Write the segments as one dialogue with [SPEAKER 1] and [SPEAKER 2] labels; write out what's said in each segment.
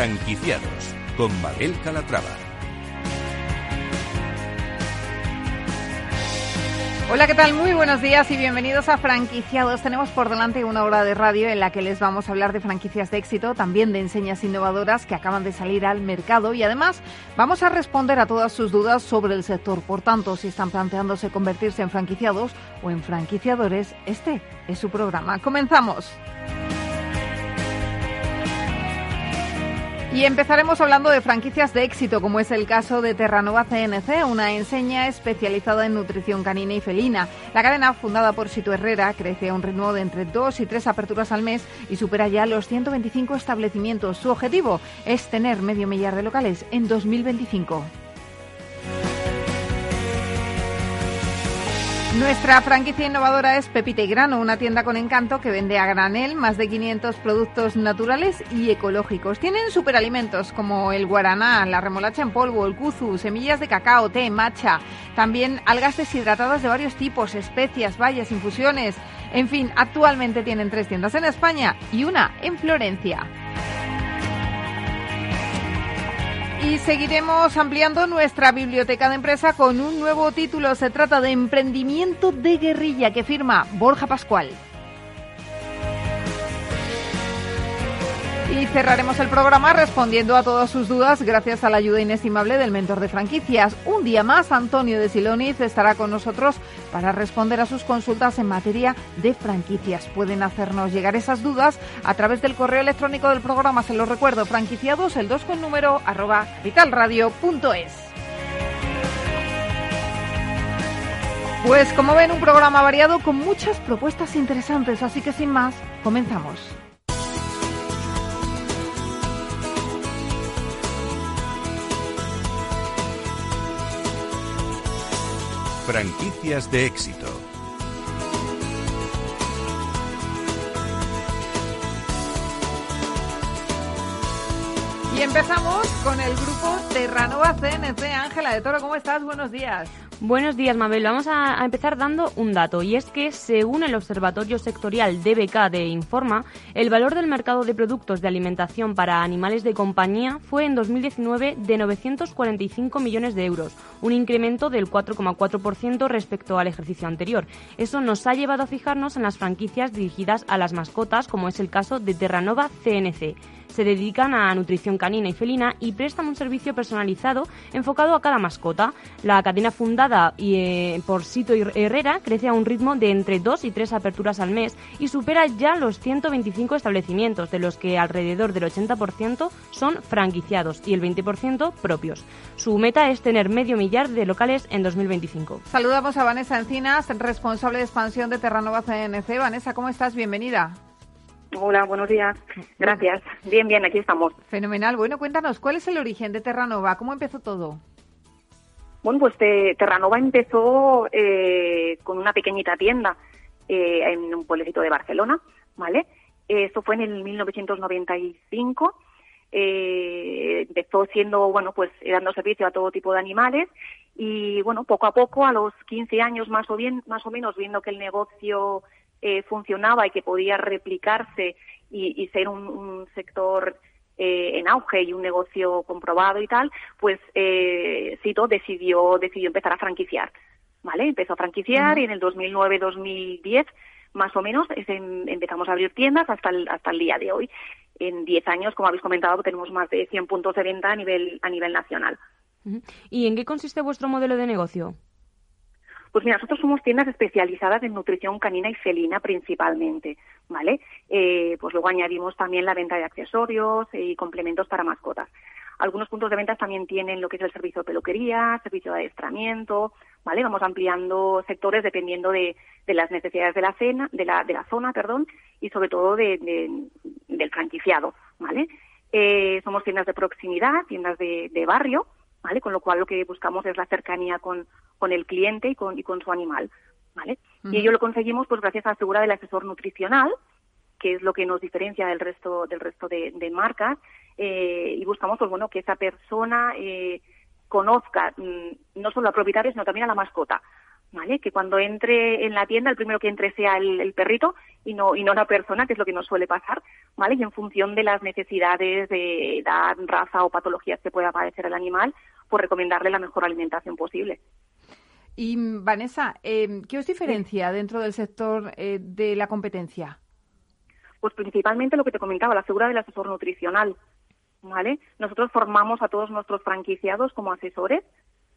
[SPEAKER 1] Franquiciados con Mabel Calatrava.
[SPEAKER 2] Hola, ¿qué tal? Muy buenos días y bienvenidos a Franquiciados. Tenemos por delante una hora de radio en la que les vamos a hablar de franquicias de éxito, también de enseñas innovadoras que acaban de salir al mercado y además vamos a responder a todas sus dudas sobre el sector. Por tanto, si están planteándose convertirse en franquiciados o en franquiciadores, este es su programa. Comenzamos. Y empezaremos hablando de franquicias de éxito, como es el caso de Terranova CNC, una enseña especializada en nutrición canina y felina. La cadena, fundada por Sito Herrera, crece a un ritmo de entre dos y tres aperturas al mes y supera ya los 125 establecimientos. Su objetivo es tener medio millar de locales en 2025. Nuestra franquicia innovadora es Pepita y Grano, una tienda con encanto que vende a granel más de 500 productos naturales y ecológicos. Tienen superalimentos como el guaraná, la remolacha en polvo, el kuzu, semillas de cacao, té, matcha, también algas deshidratadas de varios tipos, especias, bayas, infusiones. En fin, actualmente tienen tres tiendas en España y una en Florencia. Y seguiremos ampliando nuestra biblioteca de empresa con un nuevo título. Se trata de Emprendimiento de Guerrilla que firma Borja Pascual. Y cerraremos el programa respondiendo a todas sus dudas gracias a la ayuda inestimable del mentor de franquicias. Un día más, Antonio de Siloniz estará con nosotros para responder a sus consultas en materia de franquicias. Pueden hacernos llegar esas dudas a través del correo electrónico del programa. Se lo recuerdo, franquiciados, el 2 con número arroba vitalradio.es. Pues como ven, un programa variado con muchas propuestas interesantes, así que sin más, comenzamos.
[SPEAKER 1] Franquicias de éxito.
[SPEAKER 2] Y empezamos con el grupo Terranova CNC. Ángela de Toro, ¿cómo estás? Buenos días.
[SPEAKER 3] Buenos días, Mabel. Vamos a, empezar dando un dato, y es que, según el Observatorio Sectorial DBK de Informa, el valor del mercado de productos de alimentación para animales de compañía fue en 2019 de 945 millones de euros, un incremento del 4,4% respecto al ejercicio anterior. Eso nos ha llevado a fijarnos en las franquicias dirigidas a las mascotas, como es el caso de Terranova CNC se dedican a nutrición canina y felina y prestan un servicio personalizado enfocado a cada mascota. La cadena fundada eh, por Sito Herrera crece a un ritmo de entre 2 y 3 aperturas al mes y supera ya los 125 establecimientos, de los que alrededor del 80% son franquiciados y el 20% propios. Su meta es tener medio millar de locales en 2025.
[SPEAKER 2] Saludamos a Vanessa Encinas, responsable de expansión de Terranova CNC. Vanessa, ¿cómo estás? Bienvenida.
[SPEAKER 4] Hola, buenos días. Gracias. Bien, bien, aquí estamos.
[SPEAKER 2] Fenomenal. Bueno, cuéntanos, ¿cuál es el origen de Terranova? ¿Cómo empezó todo?
[SPEAKER 4] Bueno, pues Terranova empezó eh, con una pequeñita tienda eh, en un pueblecito de Barcelona, ¿vale? Esto fue en el 1995. Eh, empezó siendo, bueno, pues dando servicio a todo tipo de animales y, bueno, poco a poco, a los 15 años más o, bien, más o menos, viendo que el negocio eh, funcionaba y que podía replicarse y, ser un, sector eh, en auge y un negocio comprobado y tal, pues eh, Cito decidió, decidió empezar a franquiciar. ¿Vale? Empezó a franquiciar y en el 2009-2010 más o menos em, empezamos a abrir tiendas hasta el, hasta el día de hoy. En 10 años, como habéis comentado, tenemos más de 100 puntos de venta a nivel, a nivel nacional.
[SPEAKER 3] ¿Y en qué consiste vuestro modelo de negocio?
[SPEAKER 4] Pues mira, nosotros somos tiendas especializadas en nutrición canina y felina principalmente, ¿vale? Eh, pues luego añadimos también la venta de accesorios y complementos para mascotas. Algunos puntos de venta también tienen lo que es el servicio de peluquería, servicio de adiestramiento, ¿vale? Vamos ampliando sectores dependiendo de, las necesidades de la, cena, de la, de la zona, perdón, y sobre todo de, del franquiciado, ¿vale? Eh, somos tiendas de proximidad, tiendas de, de barrio, ¿vale? Con lo cual lo que buscamos es la cercanía con, con el cliente y con, y con su animal, ¿vale? Y ello lo conseguimos pues gracias a la figura del asesor nutricional, que es lo que nos diferencia del resto del resto de, marcas eh, y buscamos pues bueno que esa persona eh, conozca mm, no solo al propietario sino también a la mascota ¿vale? Que cuando entre en la tienda, el primero que entre sea el, perrito y no, y no la persona, que es lo que nos suele pasar, ¿vale? Y en función de las necesidades de edad, raza o patologías que pueda padecer el animal, pues recomendarle la mejor alimentación posible.
[SPEAKER 2] Y Vanessa, eh, ¿qué os diferencia dentro del sector eh, de la competencia?
[SPEAKER 4] Pues principalmente lo que te comentaba, la figura del asesor nutricional. ¿vale? Nosotros formamos a todos nuestros franquiciados como asesores.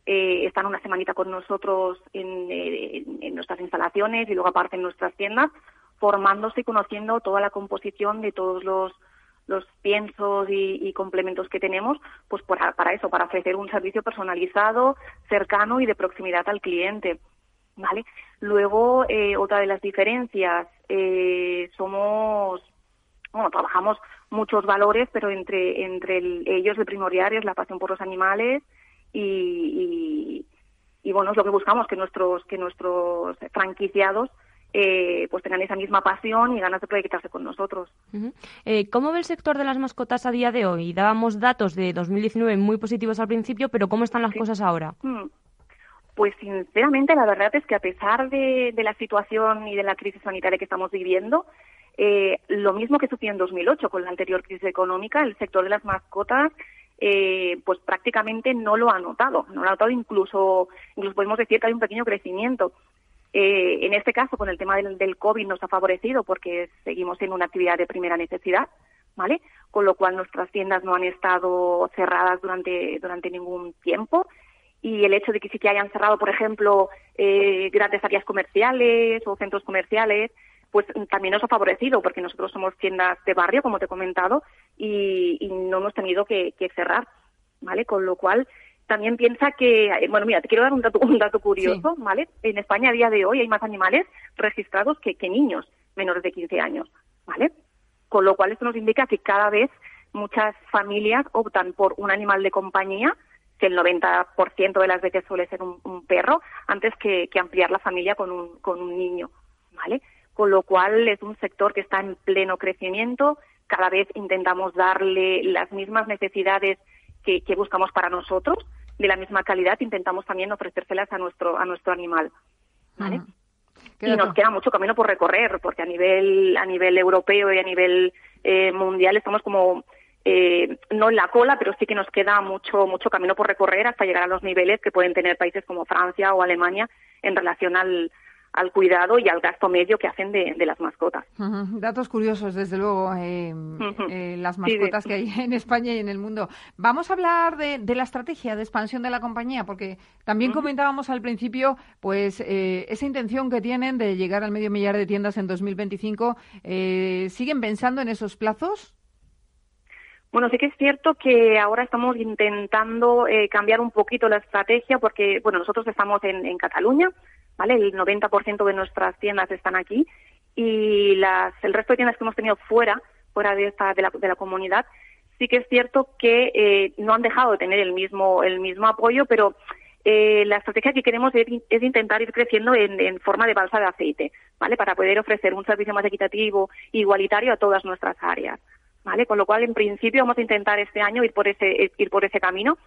[SPEAKER 4] Eh, están una semanita con nosotros en, nuestras instalaciones y luego aparte en nuestras tiendas, formándose y conociendo toda la composición de todos los, los piensos y, complementos que tenemos, pues para, para, eso, para ofrecer un servicio personalizado, cercano y de proximidad al cliente. ¿Vale? Luego, eh, otra de las diferencias, eh, somos, bueno, trabajamos muchos valores, pero entre, entre ellos el primordial es la pasión por los animales y, y, bueno, es lo que buscamos, que nuestros, que nuestros franquiciados eh, pues tengan esa misma pasión y ganas de proyectarse con nosotros.
[SPEAKER 3] Eh, ¿Cómo ve el sector de las mascotas a día de hoy? Dábamos datos de 2019 muy positivos al principio, pero ¿cómo están las cosas ahora? Mm.
[SPEAKER 4] Pues sinceramente la verdad es que a pesar de, de, la situación y de la crisis sanitaria que estamos viviendo, eh, lo mismo que sucedió en 2008 con la anterior crisis económica, el sector de las mascotas eh, pues prácticamente no lo ha notado, no lo ha notado incluso, incluso podemos decir que hay un pequeño crecimiento. Eh, en este caso, con el tema del, del, COVID nos ha favorecido porque seguimos en una actividad de primera necesidad, ¿vale? Con lo cual nuestras tiendas no han estado cerradas durante, durante ningún tiempo y el hecho de que sí que hayan cerrado, por ejemplo, eh, grandes áreas comerciales o centros comerciales, pues también nos ha favorecido porque nosotros somos tiendas de barrio, como te he comentado, y, no hemos tenido que, cerrar, ¿vale? Con lo cual también piensa que, eh, bueno, mira, te quiero dar un dato, un dato curioso, ¿vale? En España a día de hoy hay más animales registrados que, que niños menores de 15 años, ¿vale? Con lo cual esto nos indica que cada vez muchas familias optan por un animal de compañía, que el 90% de las veces suele ser un, perro, antes que, que, ampliar la familia con un, con un niño, ¿vale? Con lo cual es un sector que está en pleno crecimiento. Cada vez intentamos darle las mismas necesidades que, buscamos para nosotros, de la misma calidad, intentamos también ofrecérselas a nuestro, a nuestro animal. ¿vale? Y nos queda mucho camino por recorrer, porque a nivel, a nivel europeo y a nivel eh, mundial estamos como eh, no en la cola, pero sí que nos queda mucho, mucho camino por recorrer hasta llegar a los niveles que pueden tener países como Francia o Alemania en relación al, al cuidado y al gasto medio que hacen de, las mascotas.
[SPEAKER 2] Datos curiosos, desde luego, eh, eh, las mascotas que hay en España y en el mundo. Vamos a hablar de, la estrategia de expansión de la compañía, porque también comentábamos al principio, pues, eh, esa intención que tienen de llegar al medio millar de tiendas en 2025. ¿Siguen pensando en esos plazos?
[SPEAKER 4] Bueno, sí que es cierto que ahora estamos intentando cambiar un poquito la estrategia porque, bueno, nosotros estamos en Cataluña, ¿vale? El 90% de nuestras tiendas están aquí y las, el resto de tiendas que hemos tenido fuera, fuera de, esta, de, la, de la comunidad, sí que es cierto que eh, no han dejado de tener el mismo, el mismo apoyo, pero eh, la estrategia que queremos es, intentar ir creciendo en, en, forma de balsa de aceite, ¿vale? Para poder ofrecer un servicio más equitativo e igualitario a todas nuestras áreas, ¿vale? Con lo cual, en principio, vamos a intentar este año ir por ese, ir por ese camino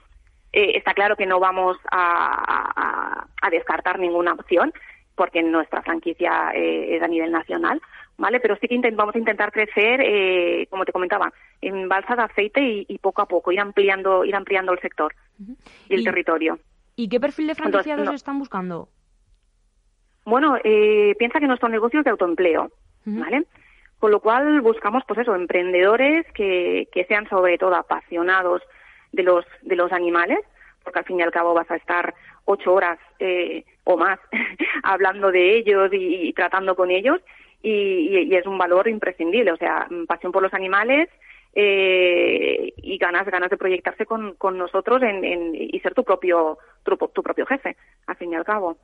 [SPEAKER 4] eh, está claro que no vamos a, descartar ninguna opción porque nuestra franquicia eh, es a nivel nacional, ¿vale? Pero sí que vamos a intentar crecer, eh, como te comentaba, en balsa de aceite y, poco a poco ir ampliando, ir ampliando el sector y el territorio.
[SPEAKER 3] ¿Y qué perfil de franquiciados están buscando?
[SPEAKER 4] Bueno, piensa que nuestro negocio es de autoempleo, ¿vale? Con lo cual buscamos, pues eso, emprendedores que, que sean sobre todo apasionados de los, de los animales, porque al fin y al cabo vas a estar ocho horas eh, o más hablando de ellos y, tratando con ellos y, es un valor imprescindible, o sea, pasión por los animales eh, y ganas ganas de proyectarse con, con nosotros en, y ser tu propio tu, propio jefe, al fin y al cabo.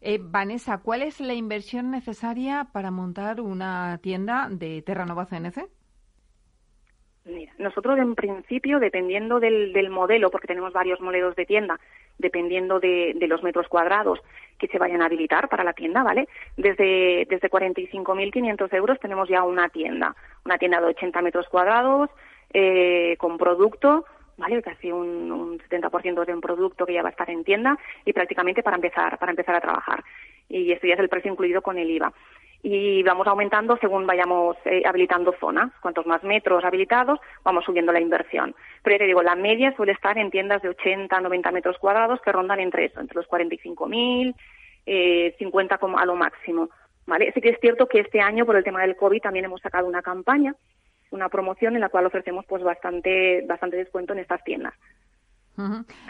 [SPEAKER 2] Eh, Vanessa, ¿cuál es la inversión necesaria para montar una tienda de Terranova CNC?
[SPEAKER 4] Mira, nosotros en principio, dependiendo del, del, modelo, porque tenemos varios modelos de tienda, dependiendo de, de, los metros cuadrados que se vayan a habilitar para la tienda, ¿vale? Desde, desde 45.500 euros tenemos ya una tienda, una tienda de 80 metros cuadrados, eh, con producto, ¿vale? Casi un, un 70% de un producto que ya va a estar en tienda y prácticamente para empezar, para empezar a trabajar. Y esto ya es el precio incluido con el IVA. Y vamos aumentando según vayamos eh, habilitando zonas. Cuantos más metros habilitados, vamos subiendo la inversión. Pero ya te digo, la media suele estar en tiendas de 80, 90 metros cuadrados que rondan entre eso, entre los 45.000, eh, 50 como a lo máximo. ¿Vale? Sí que es cierto que este año, por el tema del COVID, también hemos sacado una campaña una promoción en la cual ofrecemos pues bastante bastante descuento en estas tiendas.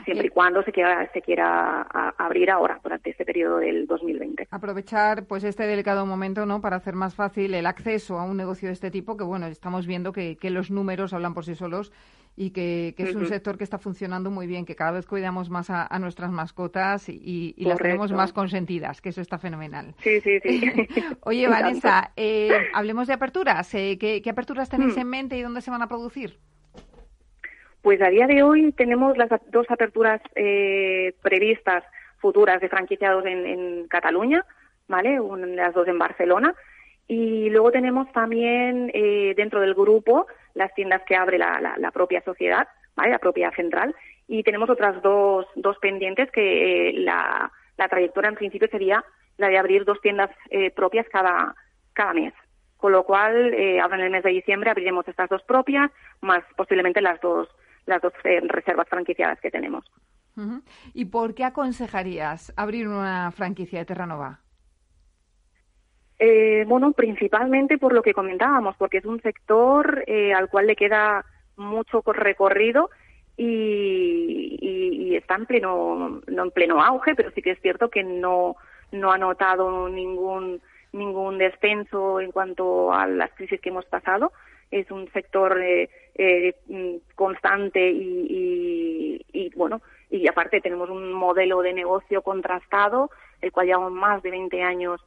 [SPEAKER 4] Siempre y cuando se quiera, se quiera abrir ahora, durante este periodo del 2020.
[SPEAKER 2] Aprovechar pues este delicado momento no para hacer más fácil el acceso a un negocio de este tipo, que bueno, estamos viendo que, que los números hablan por sí solos y que, es un sector que está funcionando muy bien, que cada vez cuidamos más a, nuestras mascotas y, las tenemos más consentidas, que eso está fenomenal.
[SPEAKER 4] Sí, sí, sí.
[SPEAKER 2] Oye, Vanessa, eh, hablemos de aperturas. Eh, ¿qué, aperturas tenéis hmm. en mente y dónde se van a producir?
[SPEAKER 4] Pues a día de hoy tenemos las dos aperturas eh, previstas futuras de franquiciados en, Cataluña, ¿vale? las dos en Barcelona. Y luego tenemos también eh, dentro del grupo las tiendas que abre la, propia sociedad, ¿vale? la propia central. Y tenemos otras dos, dos pendientes que eh, la, trayectoria en principio sería la de abrir dos tiendas eh, propias cada, cada mes. Con lo cual, ahora en el mes de diciembre abriremos estas dos propias, más posiblemente las dos, las dos reservas franquiciadas que tenemos.
[SPEAKER 2] ¿Y por qué aconsejarías abrir una franquicia de Terranova?
[SPEAKER 4] Eh, bueno, principalmente por lo que comentábamos, porque es un sector eh, al cual le queda mucho recorrido y, está en pleno, no en pleno auge, pero sí que es cierto que no, no ha notado ningún, ningún descenso en cuanto a las crisis que hemos pasado. Es un sector eh, eh constante y, y, bueno, y aparte tenemos un modelo de negocio contrastado, el cual llevamos más de 20 años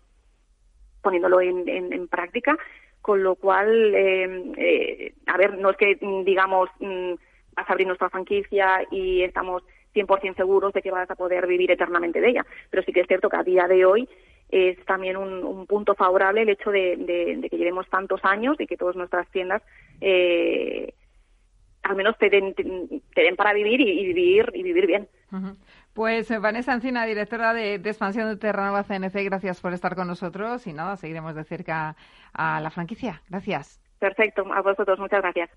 [SPEAKER 4] poniéndolo en, en, práctica, con lo cual, eh, eh, a ver, no es que digamos mm, vas a abrir nuestra franquicia y estamos 100% seguros de que vas a poder vivir eternamente de ella, pero sí que es cierto que a día de hoy es también un, punto favorable el hecho de, que llevemos tantos años y que todas nuestras tiendas eh, al menos te den, te den para vivir y, vivir y vivir bien.
[SPEAKER 2] Pues eh, Vanessa Encina, directora de, expansión de Terranova CNC, gracias por estar con nosotros y nada, seguiremos de cerca a la franquicia. Gracias.
[SPEAKER 4] Perfecto, a vosotros, muchas gracias.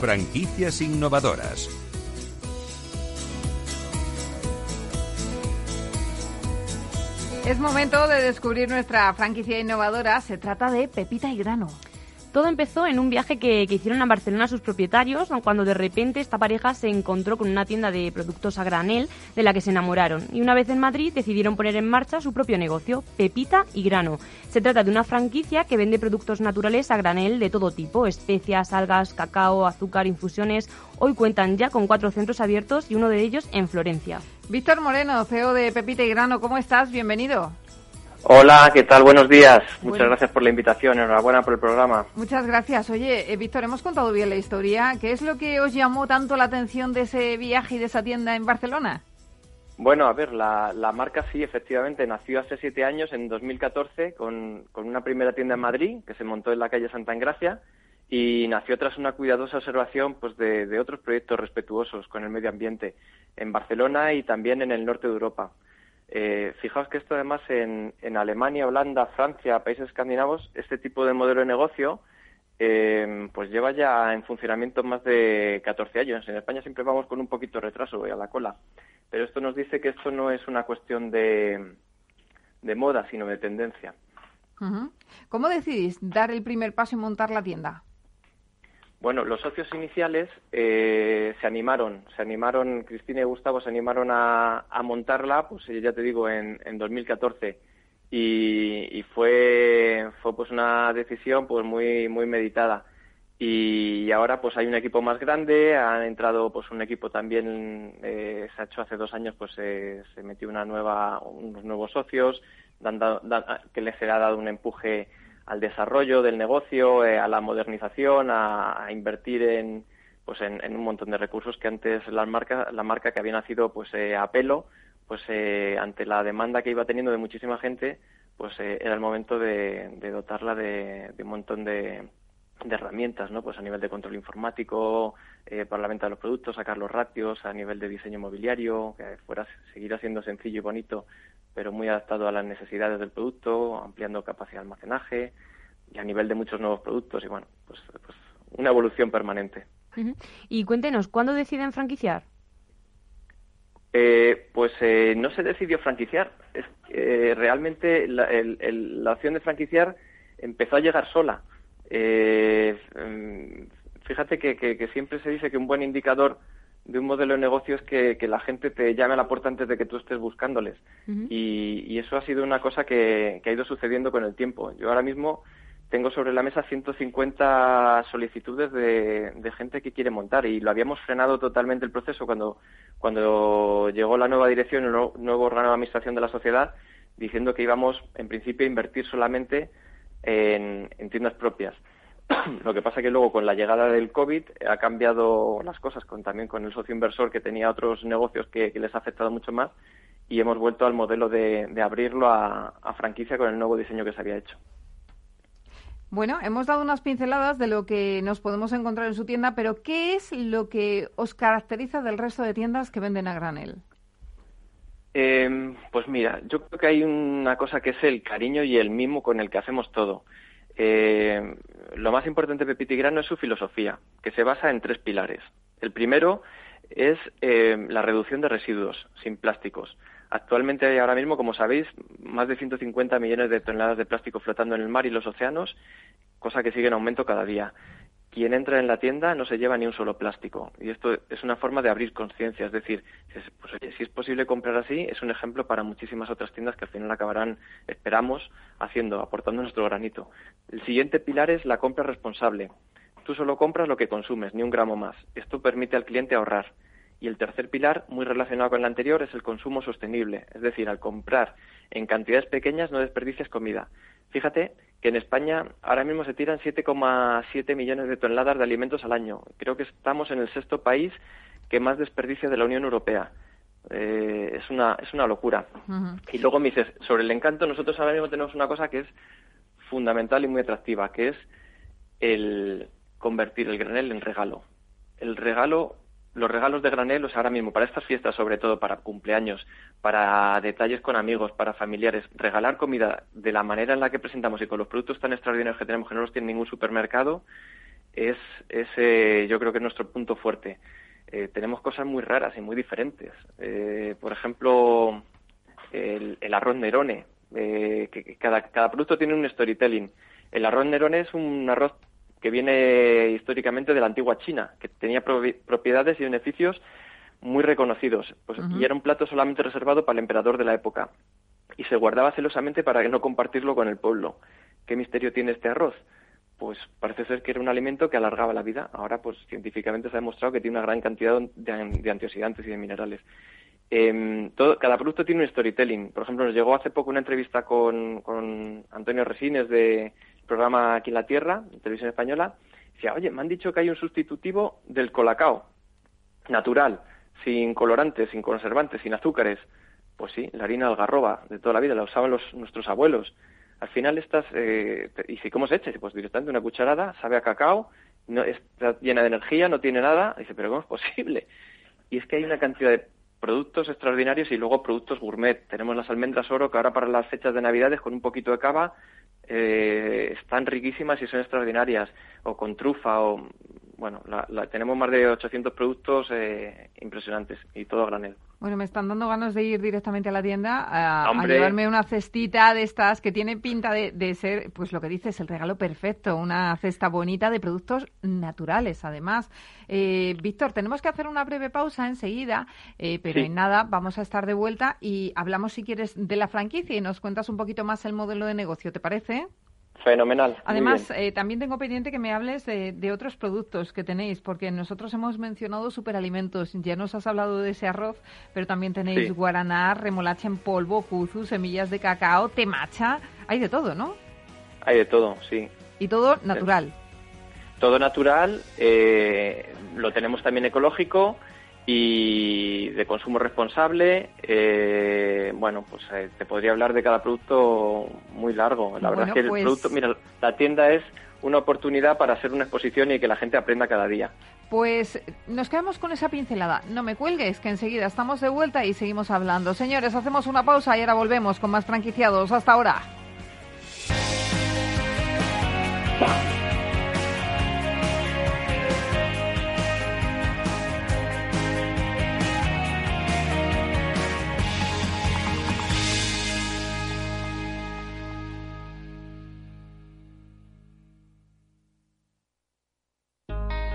[SPEAKER 1] Franquicias innovadoras
[SPEAKER 2] Es momento de descubrir nuestra franquicia innovadora. Se trata de Pepita y Grano.
[SPEAKER 3] Todo empezó en un viaje que, hicieron a Barcelona sus propietarios, cuando de repente esta pareja se encontró con una tienda de productos a granel de la que se enamoraron. Y una vez en Madrid decidieron poner en marcha su propio negocio, Pepita y Grano. Se trata de una franquicia que vende productos naturales a granel de todo tipo, especias, algas, cacao, azúcar, infusiones. Hoy cuentan ya con cuatro centros abiertos y uno de ellos en Florencia.
[SPEAKER 2] Víctor Moreno, CEO de Pepita y Grano, ¿cómo estás? Bienvenido.
[SPEAKER 5] Hola, ¿qué tal? Buenos días. Muchas gracias por la invitación. Enhorabuena por el programa.
[SPEAKER 2] Muchas gracias. Oye, eh, Víctor, hemos contado bien la historia. ¿Qué es lo que os llamó tanto la atención de ese viaje y de esa tienda en Barcelona?
[SPEAKER 5] Bueno, a ver, la, marca sí, efectivamente, nació hace siete años, en 2014, con, con una primera tienda en Madrid, que se montó en la calle Santa Engracia, y nació tras una cuidadosa observación pues, de, otros proyectos respetuosos con el medio ambiente en Barcelona y también en el norte de Europa. Eh, fijaos que esto además en, Alemania, Holanda, Francia, países escandinavos, este tipo de modelo de negocio eh, pues lleva ya en funcionamiento más de 14 años. En España siempre vamos con un poquito de retraso, voy a la cola. Pero esto nos dice que esto no es una cuestión de, de moda, sino de tendencia.
[SPEAKER 2] ¿Cómo decidís dar el primer paso y montar la tienda?
[SPEAKER 5] Bueno, los socios iniciales eh, se animaron, se animaron, Cristina y Gustavo se animaron a, montarla, pues ya te digo, en, en 2014 y, fue, fue pues una decisión pues muy muy meditada. Y ahora pues hay un equipo más grande, ha entrado pues un equipo también, eh, se ha hecho hace dos años pues se metió una nueva, unos nuevos socios, que les ha dado un empuje al desarrollo del negocio, eh, a la modernización, a, invertir en, pues en, un montón de recursos que antes la marca, la marca que había nacido pues eh, a pelo, pues eh, ante la demanda que iba teniendo de muchísima gente, pues eh, era el momento de, dotarla de, un montón de, herramientas, ¿no? Pues a nivel de control informático, eh, para la venta de los productos, sacar los ratios, a nivel de diseño mobiliario, que fuera seguir siendo sencillo y bonito, pero muy adaptado a las necesidades del producto, ampliando capacidad de almacenaje y a nivel de muchos nuevos productos y bueno, pues, pues una evolución permanente.
[SPEAKER 3] Y cuéntenos, ¿cuándo deciden franquiciar?
[SPEAKER 5] Eh, pues eh, no se decidió franquiciar. Es, realmente la, opción de franquiciar empezó a llegar sola. Eh, mm, fíjate que, siempre se dice que un buen indicador de un modelo de negocio es que, la gente te llame a la puerta antes de que tú estés buscándoles. y, eso ha sido una cosa que, ha ido sucediendo con el tiempo. Yo ahora mismo tengo sobre la mesa 150 solicitudes de, gente que quiere montar y lo habíamos frenado totalmente el proceso cuando, cuando llegó la nueva dirección, el nuevo órgano de administración de la sociedad, diciendo que íbamos en principio a invertir solamente en, tiendas propias. Lo que pasa que luego con la llegada del COVID ha cambiado las cosas, con, también con el socio inversor que tenía otros negocios que, les ha afectado mucho más y hemos vuelto al modelo de, abrirlo a franquicia con el nuevo diseño que se había hecho.
[SPEAKER 2] Bueno, hemos dado unas pinceladas de lo que nos podemos encontrar en su tienda, pero ¿qué es lo que os caracteriza del resto de tiendas que venden a granel?
[SPEAKER 5] Em, pues mira, yo creo que hay una cosa que es el cariño y el mimo con el que hacemos todo. Em, lo más importante de Pepiti Grano es su filosofía, que se basa en tres pilares. El primero es em, la reducción de residuos sin plásticos. Actualmente hay ahora mismo, como sabéis, más de 150 millones de toneladas de plástico flotando en el mar y los océanos, cosa que sigue en aumento cada día. Quien entra en la tienda no se lleva ni un solo plástico. Y esto es una forma de abrir conciencia. Es decir, pues, si es posible comprar así, es un ejemplo para muchísimas otras tiendas que al final acabarán, esperamos, haciendo, aportando nuestro granito. El siguiente pilar es la compra responsable. Tú solo compras lo que consumes, ni un gramo más. Esto permite al cliente ahorrar y el tercer pilar, muy relacionado con el anterior, es el consumo sostenible. Es decir, al comprar en cantidades pequeñas no desperdicias comida. Fíjate que en España ahora mismo se tiran 7,7 millones de toneladas de alimentos al año. Creo que estamos en el sexto país que más desperdicia de la Unión Europea. Eh, es, una, es una locura. Y luego me dices, sobre el encanto, nosotros ahora mismo tenemos una cosa que es fundamental y muy atractiva, que es el convertir el granel en regalo. El regalo los regalos de granel, ahora mismo, para estas fiestas, sobre todo para cumpleaños, para detalles con amigos, para familiares, regalar comida de la manera en la que presentamos y con los productos tan extraordinarios que tenemos que no los tiene ningún supermercado, es, ese yo creo que es nuestro punto fuerte. Eh, tenemos cosas muy raras y muy diferentes. Eh, por ejemplo, el, arroz Nerone, eh, que, cada, cada producto tiene un storytelling. El arroz Nerone es un arroz que viene históricamente de la antigua China, que tenía propiedades y beneficios muy reconocidos, pues, y era un plato solamente reservado para el emperador de la época, y se guardaba celosamente para no compartirlo con el pueblo. ¿Qué misterio tiene este arroz? Pues parece ser que era un alimento que alargaba la vida. Ahora, pues científicamente se ha demostrado que tiene una gran cantidad de, antioxidantes y de minerales. Em, cada producto tiene un storytelling. Por ejemplo, nos llegó hace poco una entrevista con, con Antonio Resines de programa aquí en la Tierra, en televisión española, decía, oye, me han dicho que hay un sustitutivo del colacao, natural, sin colorantes, sin conservantes, sin azúcares. Pues sí, la harina algarroba de toda la vida, la usaban los, nuestros abuelos. Al final estas, eh, ¿y si cómo se echa? Pues directamente una cucharada, sabe a cacao, no, está llena de energía, no tiene nada. dice, pero ¿cómo es posible? Y es que hay una cantidad de productos extraordinarios y luego productos gourmet. Tenemos las almendras oro que ahora para las fechas de Navidades con un poquito de cava eh, están riquísimas y son extraordinarias, o con trufa, o bueno, la, tenemos más de 800 productos eh, impresionantes y todo a granel.
[SPEAKER 2] Bueno, me están dando ganas de ir directamente a la tienda a, llevarme una cestita de estas que tiene pinta de, ser, pues lo que dices, el regalo perfecto, una cesta bonita de productos naturales, además. Eh, Víctor, tenemos que hacer una breve pausa enseguida, eh, pero en nada, vamos a estar de vuelta y hablamos, si quieres, de la franquicia y nos cuentas un poquito más el modelo de negocio, ¿te parece?
[SPEAKER 5] Fenomenal.
[SPEAKER 2] Además, eh, también tengo pendiente que me hables de, otros productos que tenéis, porque nosotros hemos mencionado superalimentos. Ya nos has hablado de ese arroz, pero también tenéis guaraná, remolacha en polvo, kuzu, semillas de cacao, temacha. Hay de todo, ¿no?
[SPEAKER 5] Hay de todo, sí.
[SPEAKER 2] Y todo natural.
[SPEAKER 5] Todo natural. Eh, lo tenemos también ecológico y de consumo responsable. Eh, bueno, pues eh, te podría hablar de cada producto muy largo. La verdad es que el
[SPEAKER 2] pues
[SPEAKER 5] producto, mira, la tienda es una oportunidad para hacer una exposición y que la gente aprenda cada día.
[SPEAKER 2] Pues nos quedamos con esa pincelada. No me cuelgues, que enseguida estamos de vuelta y seguimos hablando. Señores, hacemos una pausa y ahora volvemos con más franquiciados. Hasta ahora.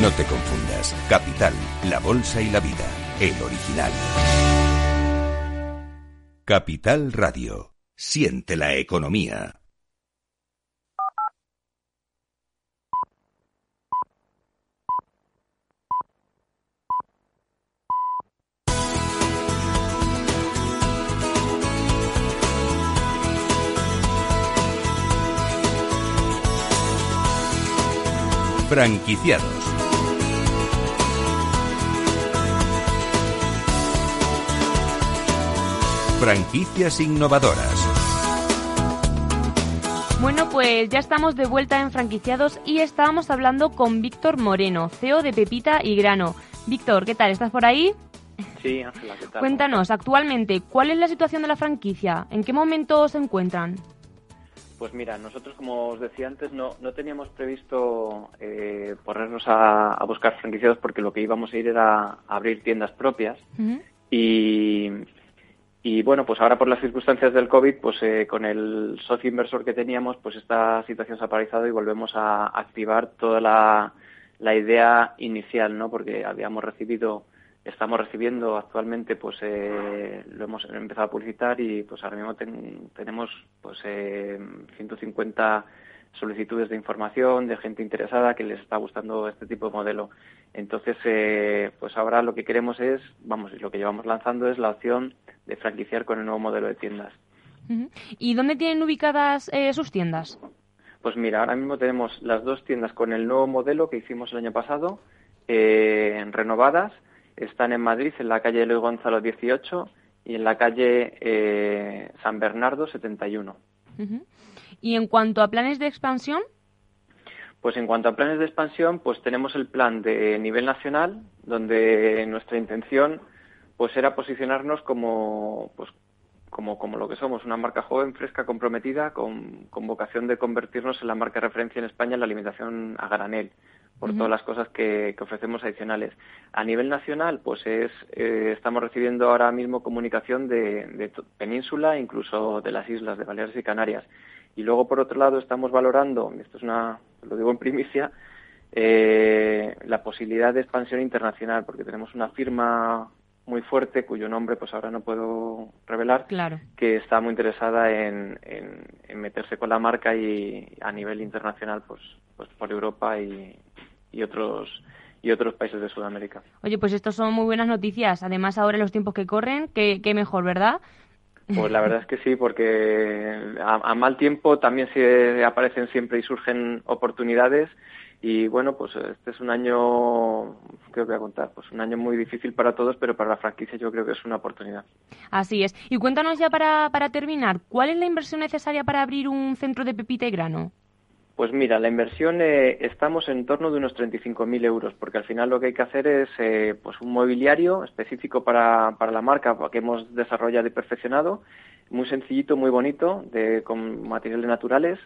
[SPEAKER 1] No te confundas. Capital, la bolsa y la vida. El original. Capital Radio. Siente la economía. Franquiciados Franquicias innovadoras.
[SPEAKER 3] Bueno, pues ya estamos de vuelta en franquiciados y estábamos hablando con Víctor Moreno, CEO de Pepita y Grano. Víctor, ¿qué tal? ¿Estás por ahí?
[SPEAKER 5] Sí, Ángela, ¿qué tal?
[SPEAKER 3] Cuéntanos, actualmente, ¿cuál es la situación de la franquicia? ¿En qué momento se encuentran?
[SPEAKER 5] Pues mira, nosotros, como os decía antes, no, no teníamos previsto eh, ponernos a, a, buscar franquiciados porque lo que íbamos a ir era a abrir tiendas propias. Uh -huh. Y y bueno, pues ahora por las circunstancias del COVID, pues eh, con el socio inversor que teníamos, pues esta situación se ha paralizado y volvemos a activar toda la, la idea inicial, ¿no? Porque habíamos recibido, estamos recibiendo actualmente, pues eh, lo hemos empezado a publicitar y pues ahora mismo ten, tenemos pues eh, 150 solicitudes de información de gente interesada que les está gustando este tipo de modelo. Entonces, eh, pues ahora lo que queremos es, vamos, lo que llevamos lanzando es la opción de franquiciar con el nuevo modelo de tiendas.
[SPEAKER 3] ¿Y dónde tienen ubicadas eh, sus tiendas?
[SPEAKER 5] Pues mira, ahora mismo tenemos las dos tiendas con el nuevo modelo que hicimos el año pasado, eh, renovadas. Están en Madrid, en la calle Eloy Gonzalo 18 y en la calle eh, San Bernardo 71.
[SPEAKER 3] Uh -huh. ¿Y en cuanto a planes de expansión?
[SPEAKER 5] Pues en cuanto a planes de expansión, pues tenemos el plan de nivel nacional, donde nuestra intención pues era posicionarnos como pues como, como lo que somos, una marca joven, fresca, comprometida, con, con vocación de convertirnos en la marca de referencia en España en la alimentación a granel, por uh -huh. todas las cosas que, que, ofrecemos adicionales. A nivel nacional, pues es eh, estamos recibiendo ahora mismo comunicación de, de península, incluso de las islas de Baleares y Canarias. Y luego, por otro lado, estamos valorando, esto es una, lo digo en primicia, eh, la posibilidad de expansión internacional, porque tenemos una firma muy fuerte, cuyo nombre pues ahora no puedo revelar,
[SPEAKER 3] claro.
[SPEAKER 5] que está muy interesada en, en, en, meterse con la marca y a nivel internacional, pues, pues por Europa y, y otros y otros países de Sudamérica.
[SPEAKER 3] Oye, pues esto son muy buenas noticias. Además, ahora en los tiempos que corren, qué, qué mejor, ¿verdad?
[SPEAKER 5] Pues la verdad es que sí, porque a, mal tiempo también se aparecen siempre y surgen oportunidades. Y bueno, pues este es un año, creo que voy a contar, pues un año muy difícil para todos, pero para la franquicia yo creo que es una oportunidad.
[SPEAKER 3] Así es. Y cuéntanos ya para, para terminar, ¿cuál es la inversión necesaria para abrir un centro de pepita y grano?
[SPEAKER 5] Pues mira, la inversión eh, estamos en torno de unos 35.000 euros, porque al final lo que hay que hacer es eh, pues un mobiliario específico para, para la marca que hemos desarrollado y perfeccionado, muy sencillito, muy bonito, de, con materiales naturales,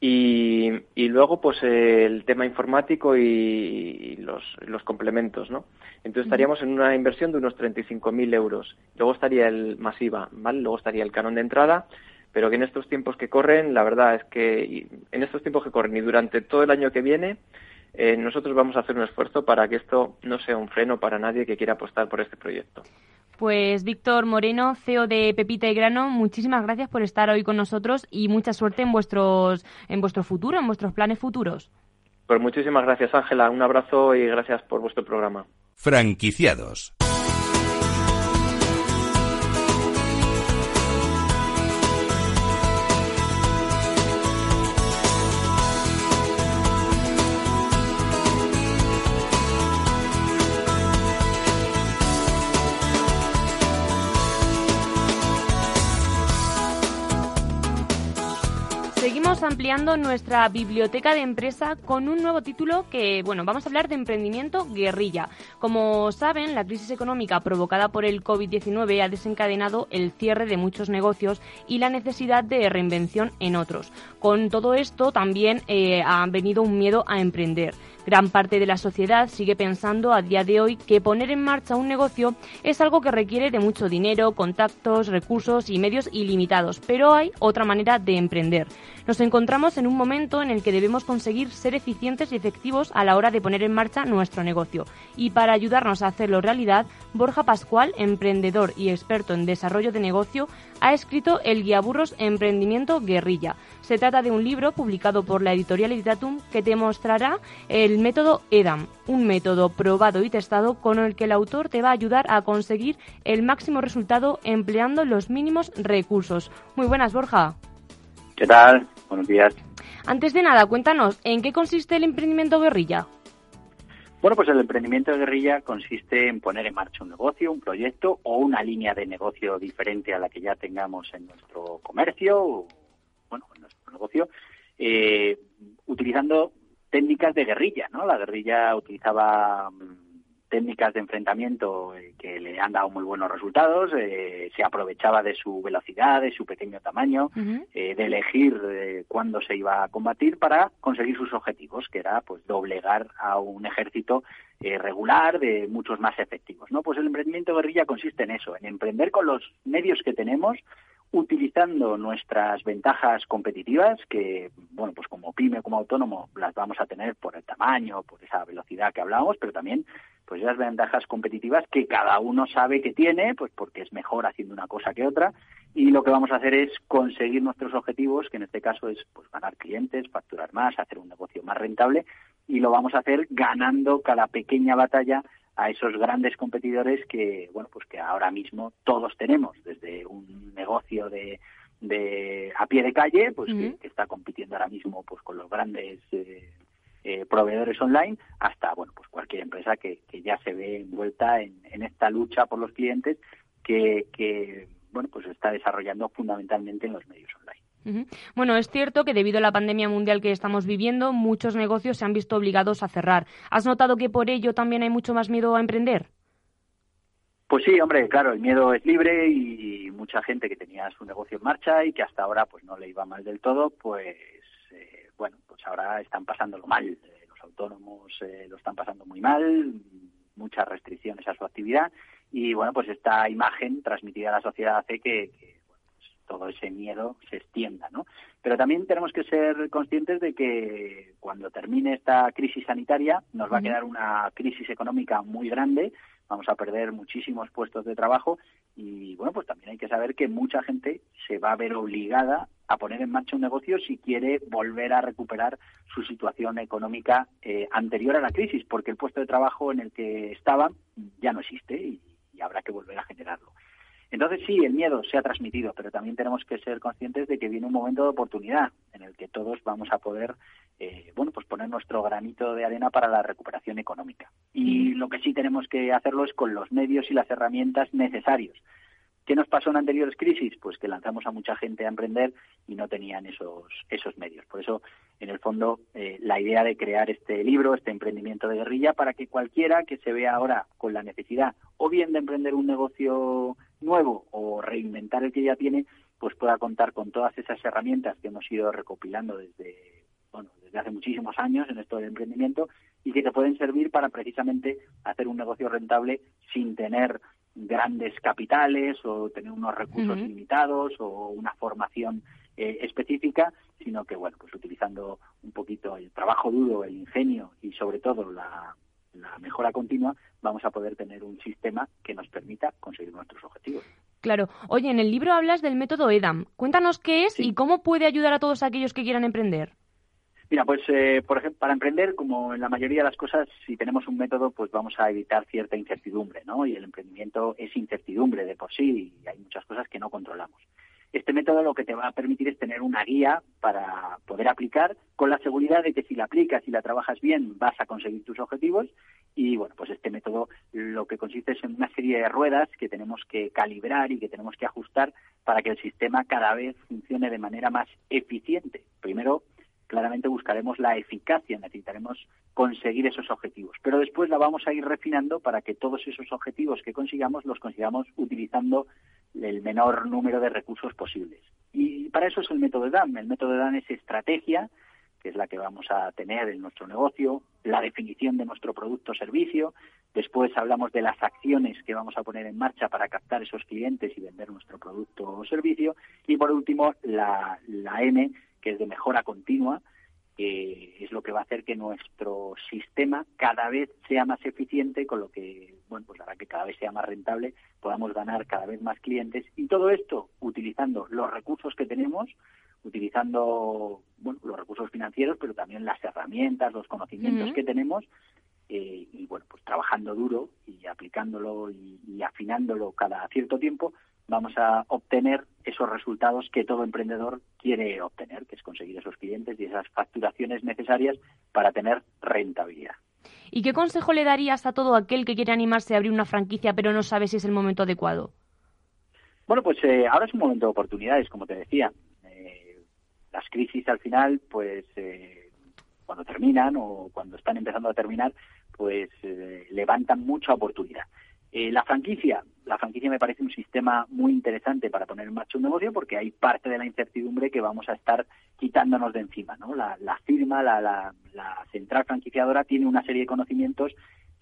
[SPEAKER 5] y, y luego pues eh, el tema informático y, y los, los, complementos, ¿no? Entonces estaríamos en una inversión de unos 35.000 euros. Luego estaría el masiva, ¿vale? Luego estaría el canon de entrada, pero que en estos tiempos que corren, la verdad es que en estos tiempos que corren y durante todo el año que viene, eh, nosotros vamos a hacer un esfuerzo para que esto no sea un freno para nadie que quiera apostar por este proyecto.
[SPEAKER 3] Pues Víctor Moreno, CEO de Pepita y Grano, muchísimas gracias por estar hoy con nosotros y mucha suerte en vuestros en vuestro futuro, en vuestros planes futuros.
[SPEAKER 5] Pues muchísimas gracias, Ángela. Un abrazo y gracias por vuestro programa.
[SPEAKER 1] Franquiciados.
[SPEAKER 3] Ampliando nuestra biblioteca de empresa con un nuevo título que, bueno, vamos a hablar de emprendimiento guerrilla. Como saben, la crisis económica provocada por el COVID-19 ha desencadenado el cierre de muchos negocios y la necesidad de reinvención en otros. Con todo esto también eh, ha venido un miedo a emprender. Gran parte de la sociedad sigue pensando a día de hoy que poner en marcha un negocio es algo que requiere de mucho dinero, contactos, recursos y medios ilimitados, pero hay otra manera de emprender. Nos encontramos en un momento en el que debemos conseguir ser eficientes y efectivos a la hora de poner en marcha nuestro negocio. Y para ayudarnos a hacerlo realidad, Borja Pascual, emprendedor y experto en desarrollo de negocio, ha escrito el Guía Burros Emprendimiento Guerrilla. Se trata de un libro publicado por la editorial Editatum que te mostrará el método EDAM, un método probado y testado con el que el autor te va a ayudar a conseguir el máximo resultado empleando los mínimos recursos. Muy buenas, Borja.
[SPEAKER 6] ¿Qué tal? Buenos días.
[SPEAKER 3] Antes de nada, cuéntanos, ¿en qué consiste el emprendimiento guerrilla?
[SPEAKER 6] Bueno, pues el emprendimiento de guerrilla consiste en poner en marcha un negocio, un proyecto o una línea de negocio diferente a la que ya tengamos en nuestro comercio, bueno, en nuestro negocio, eh, utilizando técnicas de guerrilla, ¿no? La guerrilla utilizaba mm, técnicas de enfrentamiento eh, que le han dado muy buenos resultados, eh, se aprovechaba de su velocidad, de su pequeño tamaño, eh, de elegir cuándo se iba a combatir para conseguir sus objetivos, que era pues doblegar a un ejército regular de muchos más efectivos, ¿no? Pues el emprendimiento guerrilla consiste en eso, en emprender con los medios que tenemos, utilizando nuestras ventajas competitivas, que, bueno, pues como pyme, como autónomo, las vamos a tener por el tamaño, por esa velocidad que hablamos, pero también pues esas ventajas competitivas que cada uno sabe que tiene, pues porque es mejor haciendo una cosa que otra, y lo que vamos a hacer es conseguir nuestros objetivos, que en este caso es pues ganar clientes, facturar más, hacer un negocio más rentable, y lo vamos a hacer ganando cada pequeña batalla a esos grandes competidores que, bueno, pues que ahora mismo todos tenemos, desde un negocio de, de a pie de calle, pues que, está compitiendo ahora mismo pues con los grandes eh, eh, proveedores online hasta bueno pues cualquier empresa que, que ya se ve envuelta en, en, esta lucha por los clientes que, que bueno pues está desarrollando fundamentalmente en los medios online.
[SPEAKER 3] Bueno, es cierto que debido a la pandemia mundial que estamos viviendo, muchos negocios se han visto obligados a cerrar. ¿Has notado que por ello también hay mucho más miedo a emprender?
[SPEAKER 6] Pues sí, hombre, claro, el miedo es libre y mucha gente que tenía su negocio en marcha y que hasta ahora pues no le iba mal del todo, pues bueno, pues ahora están pasándolo mal. Eh, los autónomos eh, lo están pasando muy mal, muchas restricciones a su actividad y bueno, pues esta imagen transmitida a la sociedad hace que, pues, todo ese miedo se extienda, ¿no? Pero también tenemos que ser conscientes de que cuando termine esta crisis sanitaria nos va a quedar una crisis económica muy grande, vamos a perder muchísimos puestos de trabajo y bueno, pues también hay que saber que mucha gente se va a ver obligada a poner en marcha un negocio si quiere volver a recuperar su situación económica eh, anterior a la crisis, porque el puesto de trabajo en el que estaban ya no existe y, habrá que volver a generarlo. Entonces sí, el miedo se ha transmitido, pero también tenemos que ser conscientes de que viene un momento de oportunidad en el que todos vamos a poder, eh, bueno, pues poner nuestro granito de arena para la recuperación económica. Y lo que sí tenemos que hacerlo es con los medios y las herramientas necesarios ¿Qué nos pasó en anteriores crisis? Pues que lanzamos a mucha gente a emprender y no tenían esos, esos medios. Por eso, en el fondo, eh, la idea de crear este libro, este emprendimiento de guerrilla, para que cualquiera que se vea ahora con la necesidad o bien de emprender un negocio nuevo o reinventar el que ya tiene, pues pueda contar con todas esas herramientas que hemos ido recopilando desde, bueno, desde hace muchísimos años en esto del emprendimiento y que te pueden servir para precisamente hacer un negocio rentable sin tener grandes capitales o tener unos recursos limitados o una formación eh, específica, sino que, bueno, pues utilizando un poquito el trabajo duro, el ingenio y sobre todo la, mejora continua, vamos a poder tener un sistema que nos permita conseguir nuestros objetivos.
[SPEAKER 3] Claro. Oye, en el libro hablas del método EDAM. Cuéntanos qué es y cómo puede ayudar a todos aquellos que quieran emprender.
[SPEAKER 6] Mira, pues eh, por ejemplo, para emprender, como en la mayoría de las cosas, si tenemos un método, pues vamos a evitar cierta incertidumbre, ¿no? Y el emprendimiento es incertidumbre de por sí y hay muchas cosas que no controlamos. Este método lo que te va a permitir es tener una guía para poder aplicar con la seguridad de que si la aplicas y la trabajas bien vas a conseguir tus objetivos y bueno, pues este método lo que consiste es en una serie de ruedas que tenemos que calibrar y que tenemos que ajustar para que el sistema cada vez funcione de manera más eficiente. Primero, claramente buscaremos la eficacia, necesitaremos conseguir esos objetivos. Pero después la vamos a ir refinando para que todos esos objetivos que consigamos los consigamos utilizando el menor número de recursos posibles. Y para eso es el método DAN. El método DAN es estrategia, que es la que vamos a tener en nuestro negocio, la definición de nuestro producto o servicio, después hablamos de las acciones que vamos a poner en marcha para captar esos clientes y vender nuestro producto o servicio, y por último la, la M, que es de mejora continua, que es lo que va a hacer que nuestro sistema cada vez sea más eficiente, con lo que, bueno, pues hará que cada vez sea más rentable, podamos ganar cada vez más clientes. Y todo esto utilizando los recursos que tenemos, utilizando, bueno, los recursos financieros, pero también las herramientas, los conocimientos que tenemos eh, y, bueno, pues trabajando duro y aplicándolo y afinándolo cada cierto tiempo vamos a obtener esos resultados que todo emprendedor quiere obtener, que es conseguir esos clientes y esas facturaciones necesarias para tener rentabilidad.
[SPEAKER 3] ¿Y qué consejo le darías a todo aquel que quiere animarse a abrir una franquicia pero no sabe si es el momento adecuado?
[SPEAKER 6] Bueno, pues eh, ahora es un momento de oportunidades, como te decía. Eh, las crisis al final, pues eh, cuando terminan o cuando están empezando a terminar, pues levantan mucha oportunidad. la franquicia, la franquicia me parece un sistema muy interesante para poner en marcha un negocio porque hay parte de la incertidumbre que vamos a estar quitándonos de encima, ¿no? La, firma, la, la central franquiciadora tiene una serie de conocimientos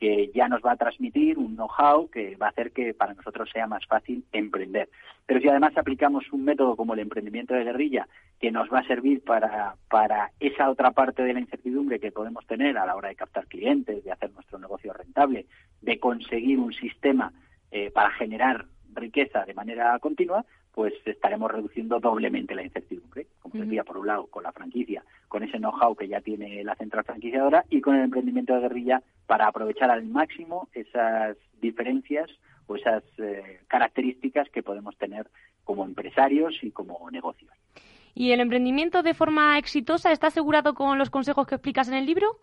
[SPEAKER 6] que ya nos va a transmitir un know-how que va a hacer que para nosotros sea más fácil emprender. Pero si además aplicamos un método como el emprendimiento de guerrilla, que nos va a servir para, para esa otra parte de la incertidumbre que podemos tener a la hora de captar clientes, de hacer nuestro negocio rentable, de conseguir un sistema eh, para generar riqueza de manera continua, pues estaremos reduciendo doblemente la incertidumbre. Como decía, por un lado, con la franquicia, con ese know-how que ya tiene la central franquiciadora y con el emprendimiento de guerrilla para aprovechar al máximo esas diferencias o esas eh, características que podemos tener como empresarios y como negocios.
[SPEAKER 3] ¿Y el emprendimiento de forma exitosa está asegurado con los consejos que explicas en el libro?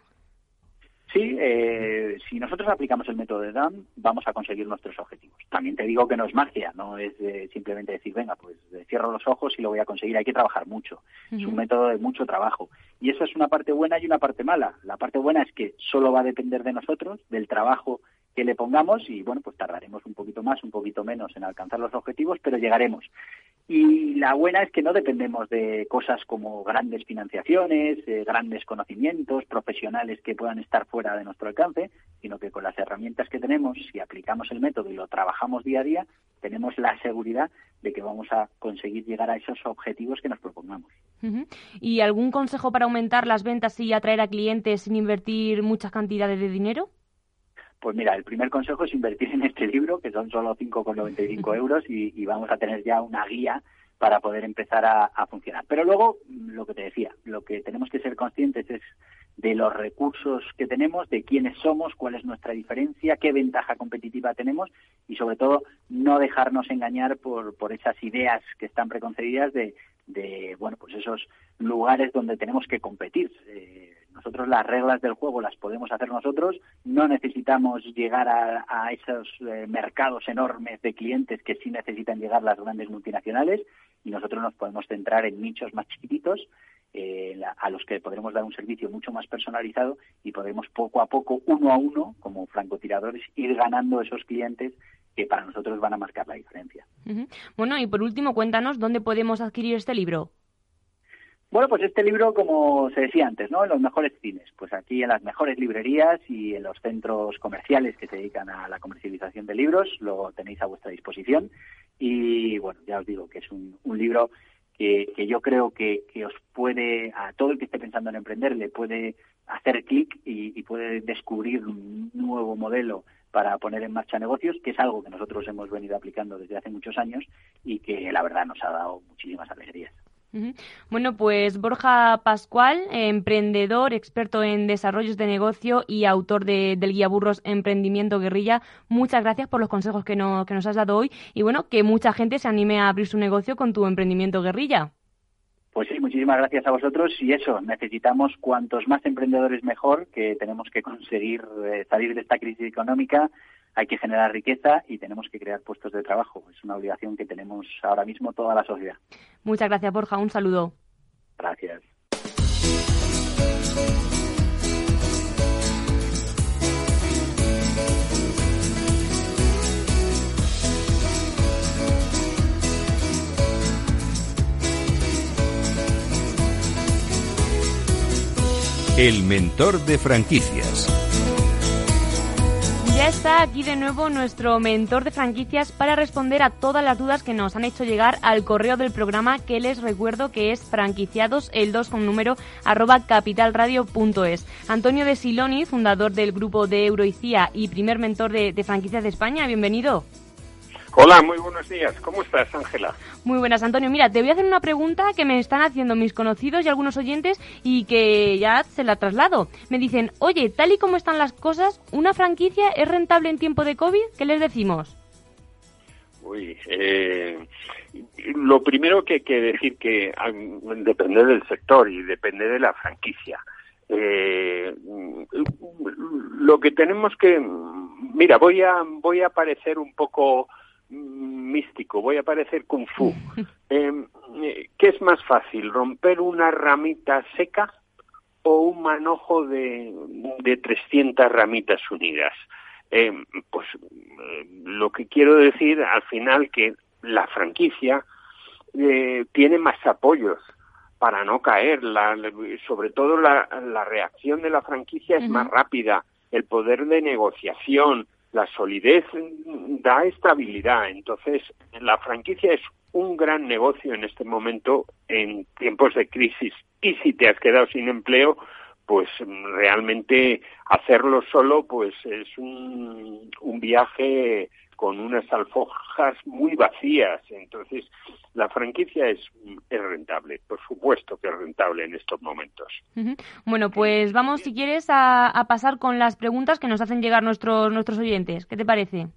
[SPEAKER 6] Sí, eh, si nosotros aplicamos el método de DAM, vamos a conseguir nuestros objetivos. También te digo que no es magia, no es simplemente decir, venga, pues eh, cierro los ojos y lo voy a conseguir. Hay que trabajar mucho. Es un método de mucho trabajo. Y eso es una parte buena y una parte mala. La parte buena es que solo va a depender de nosotros, del trabajo que le pongamos y bueno, pues tardaremos un poquito más, un poquito menos en alcanzar los objetivos, pero llegaremos. Y la buena es que no dependemos de cosas como grandes financiaciones, eh, grandes conocimientos profesionales que puedan estar fuera de nuestro alcance, sino que con las herramientas que tenemos, si aplicamos el método y lo trabajamos día a día, tenemos la seguridad de que vamos a conseguir llegar a esos objetivos que nos propongamos.
[SPEAKER 3] ¿Y algún consejo para aumentar las ventas y atraer a clientes sin invertir muchas cantidades de dinero?
[SPEAKER 6] Pues mira, el primer consejo es invertir en este libro, que son solo 5,95 euros, y, y vamos a tener ya una guía para poder empezar a, funcionar. Pero luego, lo que te decía, lo que tenemos que ser conscientes es de los recursos que tenemos, de quiénes somos, cuál es nuestra diferencia, qué ventaja competitiva tenemos y sobre todo no dejarnos engañar por, por esas ideas que están preconcebidas de, de bueno, pues esos lugares donde tenemos que competir. Eh, nosotros las reglas del juego las podemos hacer nosotros, no necesitamos llegar a, esos eh, mercados enormes de clientes que sí necesitan llegar las grandes multinacionales y nosotros nos podemos centrar en nichos más chiquititos eh, a los que podremos dar un servicio mucho más personalizado y podemos poco a poco, uno a uno, como francotiradores, ir ganando esos clientes que para nosotros van a marcar la diferencia.
[SPEAKER 3] Bueno, y por último, cuéntanos dónde podemos adquirir este libro.
[SPEAKER 6] Bueno, pues este libro, como se decía antes, ¿no? En los mejores cines, pues aquí en las mejores librerías y en los centros comerciales que se dedican a la comercialización de libros, lo tenéis a vuestra disposición. Y bueno, ya os digo que es un, libro que, yo creo que, os puede, a todo el que esté pensando en emprender, le puede hacer clic y, puede descubrir un nuevo modelo para poner en marcha negocios, que es algo que nosotros hemos venido aplicando desde hace muchos años y que la verdad nos ha dado muchísimas alegrías.
[SPEAKER 3] Bueno, pues Borja Pascual, emprendedor, experto en desarrollos de negocio y autor de, del guía Burros Emprendimiento Guerrilla, muchas gracias por los consejos que, que nos has dado hoy y bueno, que mucha gente se anime a abrir su negocio con tu emprendimiento guerrilla.
[SPEAKER 6] Pues sí, muchísimas gracias a vosotros y eso, necesitamos cuantos más emprendedores mejor, que tenemos que conseguir eh, salir de esta crisis económica hay que generar riqueza y tenemos que crear puestos de trabajo. Es una obligación que tenemos ahora mismo toda la sociedad.
[SPEAKER 3] Muchas gracias, Borja. Un saludo.
[SPEAKER 6] Gracias.
[SPEAKER 1] El mentor de franquicias.
[SPEAKER 3] Ya está aquí de nuevo nuestro mentor de franquicias para responder a todas las dudas que nos han hecho llegar al correo del programa que les recuerdo que es franquiciados el 2 con número arroba capitalradio.es. Antonio de Siloni, fundador del grupo de Euroicía y primer mentor de, de franquicias de España, bienvenido.
[SPEAKER 7] Hola, muy buenos días. ¿Cómo estás, Ángela?
[SPEAKER 3] Muy buenas, Antonio. Mira, te voy a hacer una pregunta que me están haciendo mis conocidos y algunos oyentes y que ya se la traslado. Me dicen, oye, tal y como están las cosas, ¿una franquicia es rentable en tiempo de COVID? ¿Qué les decimos?
[SPEAKER 7] Uy, eh, lo primero que hay que decir que depende del sector y depende de la franquicia. Eh, lo que tenemos que, mira, voy a voy a parecer un poco místico, voy a parecer kung fu. Em, eh, ¿Qué es más fácil, romper una ramita seca o un manojo de, de 300 ramitas unidas? Eh, pues eh, lo que quiero decir al final que la franquicia eh, tiene más apoyos para no caer, la, sobre todo la, la, reacción de la franquicia es más rápida, el poder de negociación, la solidez da estabilidad, entonces la franquicia es un gran negocio en este momento en tiempos de crisis. Y si te has quedado sin empleo, pues realmente hacerlo solo pues es un, un viaje con unas alfojas muy vacías. Entonces, la franquicia es, es, rentable, por supuesto que es rentable en estos momentos.
[SPEAKER 3] Bueno, pues vamos, si quieres, a, a, pasar con las preguntas que nos hacen llegar nuestros, nuestros oyentes. ¿Qué te parece?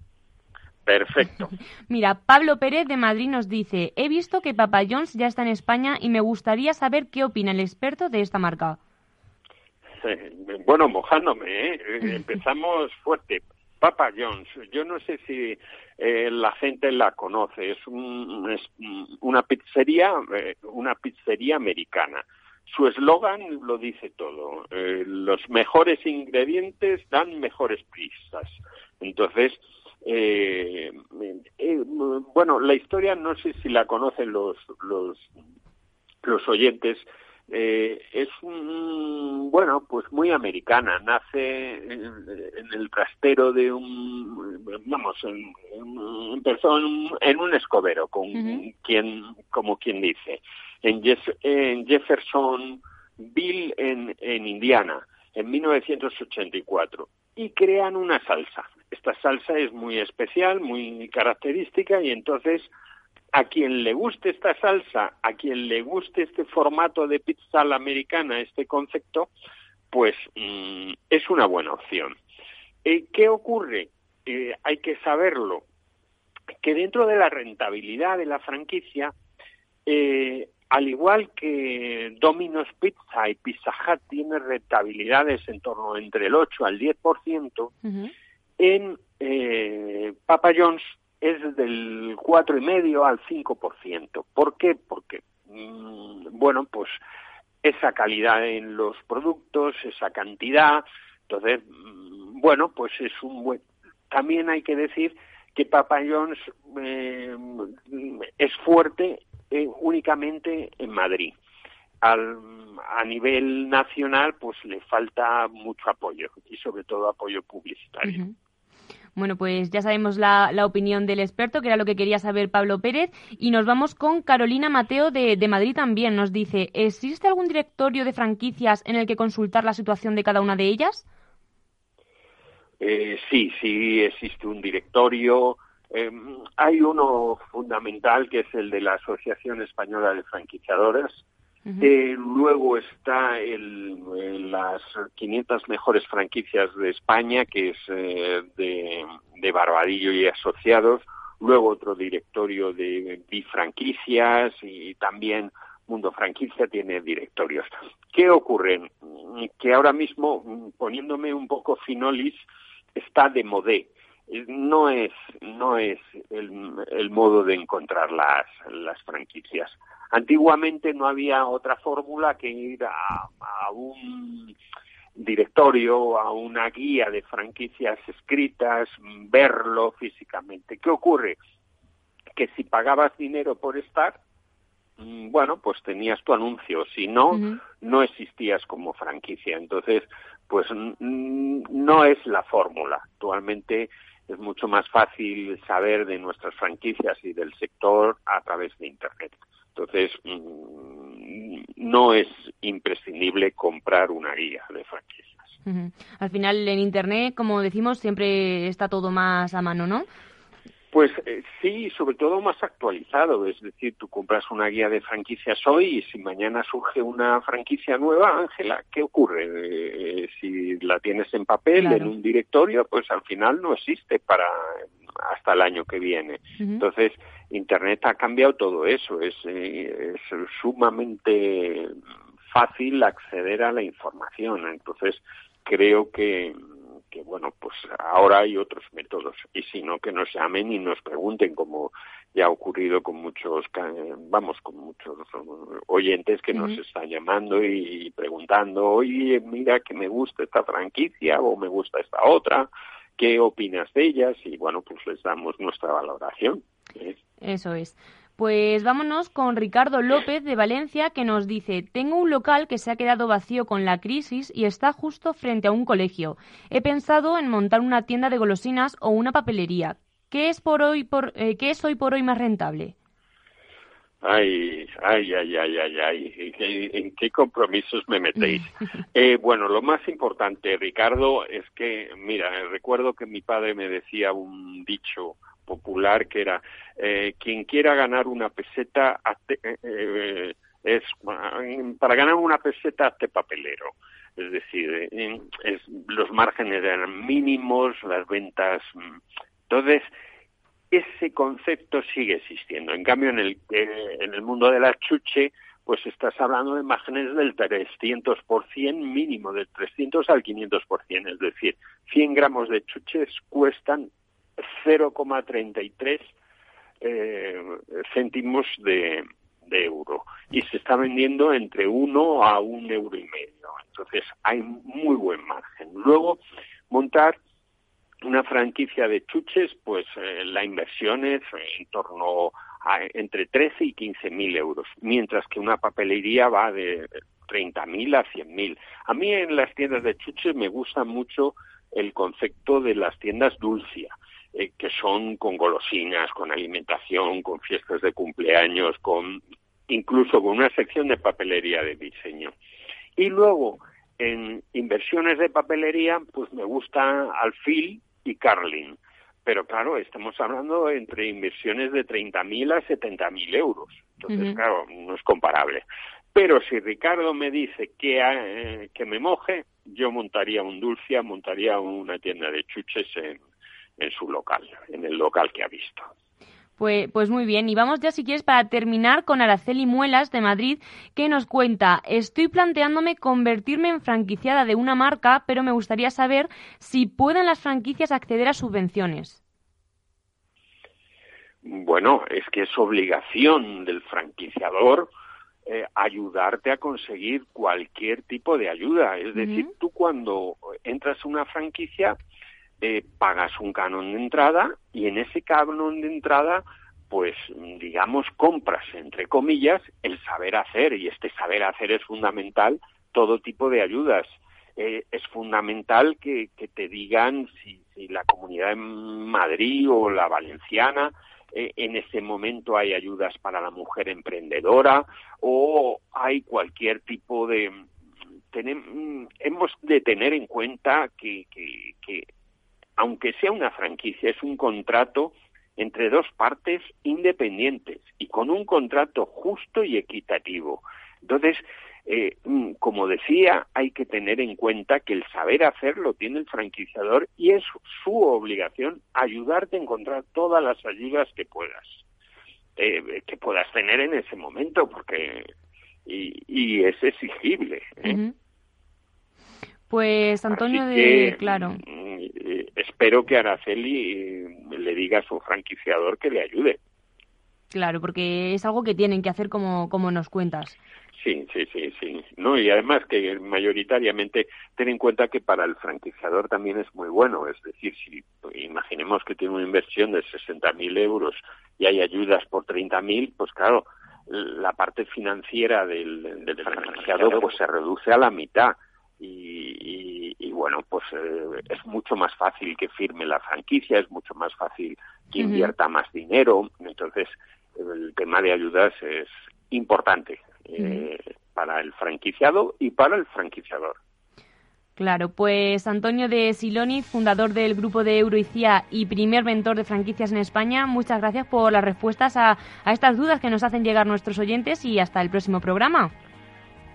[SPEAKER 7] Perfecto.
[SPEAKER 3] Mira, Pablo Pérez de Madrid nos dice, he visto que Papa John's ya está en España y me gustaría saber qué opina el experto de esta marca.
[SPEAKER 7] bueno, mojándome, ¿eh? empezamos fuerte. Papa John's, yo no sé si eh, la gente la conoce, es, un, es una pizzería, eh, una pizzería americana. Su eslogan lo dice todo. Eh, los mejores ingredientes dan mejores pizzas. Entonces, eh, bueno, la historia no sé si la conocen los los, los oyentes, eh, es un, bueno, pues muy americana. Nace en, el trastero de un, vamos, en, empezó en, un escobero, con quien, como quien dice, en, en Jeffersonville, en, en Indiana, en 1984, y crean una salsa. Esta salsa es muy especial, muy característica, y entonces a quien le guste esta salsa, a quien le guste este formato de pizza a la americana, este concepto, pues mm, es una buena opción. Eh, ¿Qué ocurre? Eh, hay que saberlo, que dentro de la rentabilidad de la franquicia, eh, al igual que Domino's Pizza y Pizza Hut tienen rentabilidades en torno entre el 8 al 10%, en Papa John's es del cuatro y medio al 5%. ¿Por qué? Porque, mm, bueno, pues esa calidad en los productos, esa cantidad, entonces, mm, bueno, pues es un buen... También hay que decir que Papa John's eh, es fuerte eh, únicamente en Madrid. Al, a nivel nacional, pues le falta mucho apoyo y sobre todo apoyo publicitario.
[SPEAKER 3] Bueno, pues ya sabemos la, opinión del experto, que era lo que quería saber Pablo Pérez. Y nos vamos con Carolina Mateo de, Madrid también. Nos dice, ¿existe algún directorio de franquicias en el que consultar la situación de cada una de ellas?
[SPEAKER 7] Eh, sí, sí, existe un directorio. Em, hay uno fundamental que es el de la Asociación Española de Franquiciadoras, eh, luego está el, las 500 mejores franquicias de España, que es eh, de, de, Barbadillo y Asociados. Luego otro directorio de bifranquicias y también Mundo Franquicia tiene directorios. ¿Qué ocurre? Que ahora mismo, poniéndome un poco finolis, está de modé no es no es el, el modo de encontrar las, las franquicias. Antiguamente no había otra fórmula que ir a, un directorio, a una guía de franquicias escritas, verlo físicamente. ¿Qué ocurre? Que si pagabas dinero por estar, mm, bueno, pues tenías tu anuncio, si no, no existías como franquicia. Entonces, pues no es la fórmula. Actualmente es mucho más fácil saber de nuestras franquicias y del sector a través de Internet. Entonces, mm, no es imprescindible comprar una guía de franquicias.
[SPEAKER 3] Al final, en Internet, como decimos, siempre está todo más a mano, ¿no?
[SPEAKER 7] Pues eh, sí, sobre todo más actualizado. Es decir, tú compras una guía de franquicias hoy y si mañana surge una franquicia nueva, Ángela, ¿qué ocurre? Eh, si la tienes en papel, en un directorio, pues al final no existe para, hasta el año que viene. Entonces, Internet ha cambiado todo eso, es, es sumamente fácil acceder a la información. Entonces, creo que, que bueno, pues ahora hay otros métodos y si no que nos llamen y nos pregunten como ya ha ocurrido con muchos, vamos, con muchos oyentes que nos están llamando y preguntando, oye, mira que me gusta esta franquicia o me gusta esta otra, ¿qué opinas de ellas? Y bueno, pues les damos nuestra valoración.
[SPEAKER 3] Eso es. Pues vámonos con Ricardo López de Valencia que nos dice, tengo un local que se ha quedado vacío con la crisis y está justo frente a un colegio. He pensado en montar una tienda de golosinas o una papelería. ¿Qué es, por hoy, por, eh, ¿qué es hoy por hoy más rentable?
[SPEAKER 7] Ay, ay, ay, ay, ay, ay, ¿en qué compromisos me metéis? eh, bueno, lo más importante, Ricardo, es que, mira, recuerdo que mi padre me decía un dicho popular que era, eh, quien quiera ganar una peseta, eh, eh, es, para ganar una peseta, hazte papelero. Es decir, es, los márgenes eran mínimos, las ventas. Mm, entonces, ese concepto sigue existiendo. En cambio, en el, en el mundo de la chuche, pues estás hablando de márgenes del 300% mínimo, del 300 al 500%. Es decir, 100 gramos de chuches cuestan 0,33 eh, céntimos de, euro y se está vendiendo entre 1 a un euro y medio. Entonces hay muy buen margen. Luego, montar una franquicia de chuches, pues eh, la inversión es en torno a entre 13 y 15 mil euros, mientras que una papelería va de 30 mil a 100 mil. A mí en las tiendas de chuches me gusta mucho el concepto de las tiendas dulcia, eh, que son con golosinas, con alimentación, con fiestas de cumpleaños, con incluso con una sección de papelería de diseño. Y luego, en inversiones de papelería, pues me gusta Alfil y Carlin. Pero claro, estamos hablando entre inversiones de 30.000 a 70.000 euros. Entonces, claro, no es comparable. Pero si Ricardo me dice que, eh, que me moje, yo montaría un Dulcia, montaría una tienda de chuches en, en su local, en el local que ha visto.
[SPEAKER 3] Pues, pues, muy bien, y vamos ya si quieres para terminar con Araceli Muelas de Madrid, que nos cuenta, estoy planteándome convertirme en franquiciada de una marca, pero me gustaría saber si pueden las franquicias acceder a subvenciones.
[SPEAKER 7] Bueno, es que es obligación del franquiciador eh, ayudarte a conseguir cualquier tipo de ayuda. Es decir, tú cuando entras a una franquicia eh, pagas un canon de entrada y en ese canon de entrada pues digamos compras entre comillas el saber hacer y este saber hacer es fundamental todo tipo de ayudas. Eh, es fundamental que, te digan si, la comunidad de Madrid o la valenciana eh, en ese momento hay ayudas para la mujer emprendedora o hay cualquier tipo de tenemos, hemos de tener en cuenta que, que aunque sea una franquicia, es un contrato entre dos partes independientes y con un contrato justo y equitativo. Entonces, eh, mm, como decía, hay que tener en cuenta que el saber hacerlo tiene el franquiciador y es su obligación ayudarte a encontrar todas las ayudas que puedas, eh, que puedas tener en ese momento, porque y, es exigible. ¿eh?
[SPEAKER 3] Pues Antonio de, claro. Mm,
[SPEAKER 7] espero que Araceli eh, le diga a su franquiciador que le ayude.
[SPEAKER 3] Claro, porque es algo que tienen que hacer como, como nos cuentas.
[SPEAKER 7] Sí, sí, sí, sí. No, y además que mayoritariamente ten en cuenta que para el franquiciador también es muy bueno. Es decir, si imaginemos que tiene una inversión de 60.000 euros y hay ayudas por 30.000, pues claro, la parte financiera del, del franquiciador pues se reduce a la mitad y, bueno, pues eh, es mucho más fácil que firme la franquicia, es mucho más fácil que invierta más dinero. Entonces, el tema de ayudas es importante eh, para el franquiciado y para el franquiciador.
[SPEAKER 3] Claro, pues Antonio de Siloni, fundador del grupo de Euroicia y primer mentor de franquicias en España, muchas gracias por las respuestas a, a estas dudas que nos hacen llegar nuestros oyentes y hasta el próximo programa.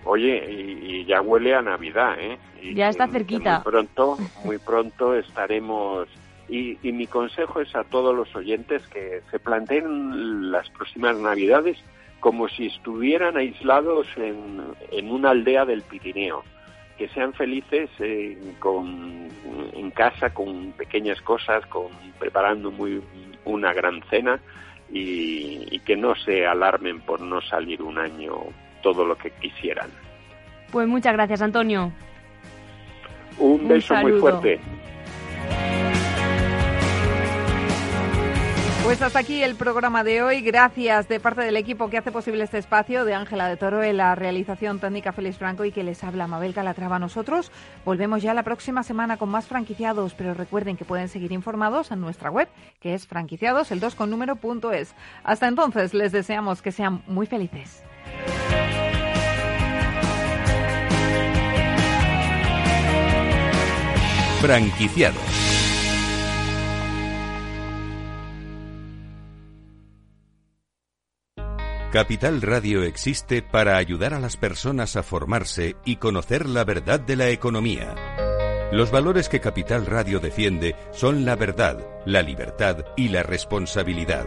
[SPEAKER 7] Oye, y, ya huele a Navidad, ¿eh?
[SPEAKER 3] ya está cerquita.
[SPEAKER 7] Muy pronto, muy pronto estaremos Y, y, mi consejo es a todos los oyentes que se planteen las próximas Navidades como si estuvieran aislados en, en una aldea del Pirineo. Que sean felices eh, con, en casa con pequeñas cosas, con preparando muy una gran cena y, y que no se alarmen por no salir un año todo lo que quisieran.
[SPEAKER 3] Pues muchas gracias, Antonio.
[SPEAKER 7] Un beso muy fuerte.
[SPEAKER 2] Pues hasta aquí el programa de hoy. Gracias de parte del equipo que hace posible este espacio, de Ángela de Toro en la realización técnica Félix Franco y que les habla Mabel Calatrava. Nosotros volvemos ya la próxima semana con más franquiciados, pero recuerden que pueden seguir informados en nuestra web, que es franquiciados, el 2 con número punto es. Hasta entonces, les deseamos que sean muy felices.
[SPEAKER 1] Franquiciados. Capital Radio existe para ayudar a las personas a formarse y conocer la verdad de la economía. Los valores que Capital Radio defiende son la verdad, la libertad y la responsabilidad.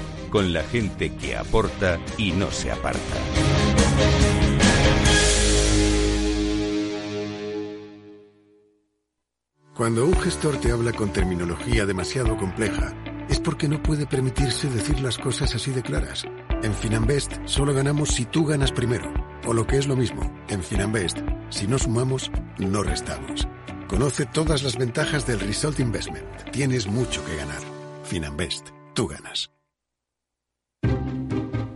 [SPEAKER 1] con la gente que aporta y no se aparta.
[SPEAKER 8] Cuando un gestor te habla con terminología demasiado compleja, es porque no puede permitirse decir las cosas así de claras. En Finanbest solo ganamos si tú ganas primero. O lo que es lo mismo, en Finanbest, si no sumamos, no restamos. Conoce todas las ventajas del Result Investment. Tienes mucho que ganar. Finanbest, tú ganas.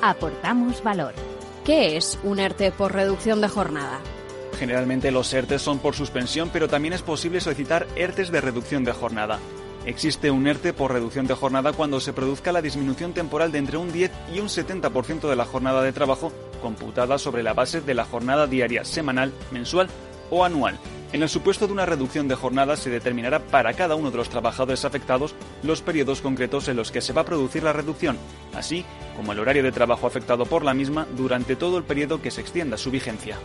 [SPEAKER 9] Aportamos valor.
[SPEAKER 10] ¿Qué es un ERTE por reducción de jornada?
[SPEAKER 11] Generalmente los ERTES son por suspensión, pero también es posible solicitar ERTES de reducción de jornada. Existe un ERTE por reducción de jornada cuando se produzca la disminución temporal de entre un 10 y un 70% de la jornada de trabajo computada sobre la base de la jornada diaria, semanal, mensual o anual. En el supuesto de una reducción de jornada se determinará para cada uno de los trabajadores afectados los periodos concretos en los que se va a producir la reducción, así como el horario de trabajo afectado por la misma durante todo el periodo que se extienda su vigencia.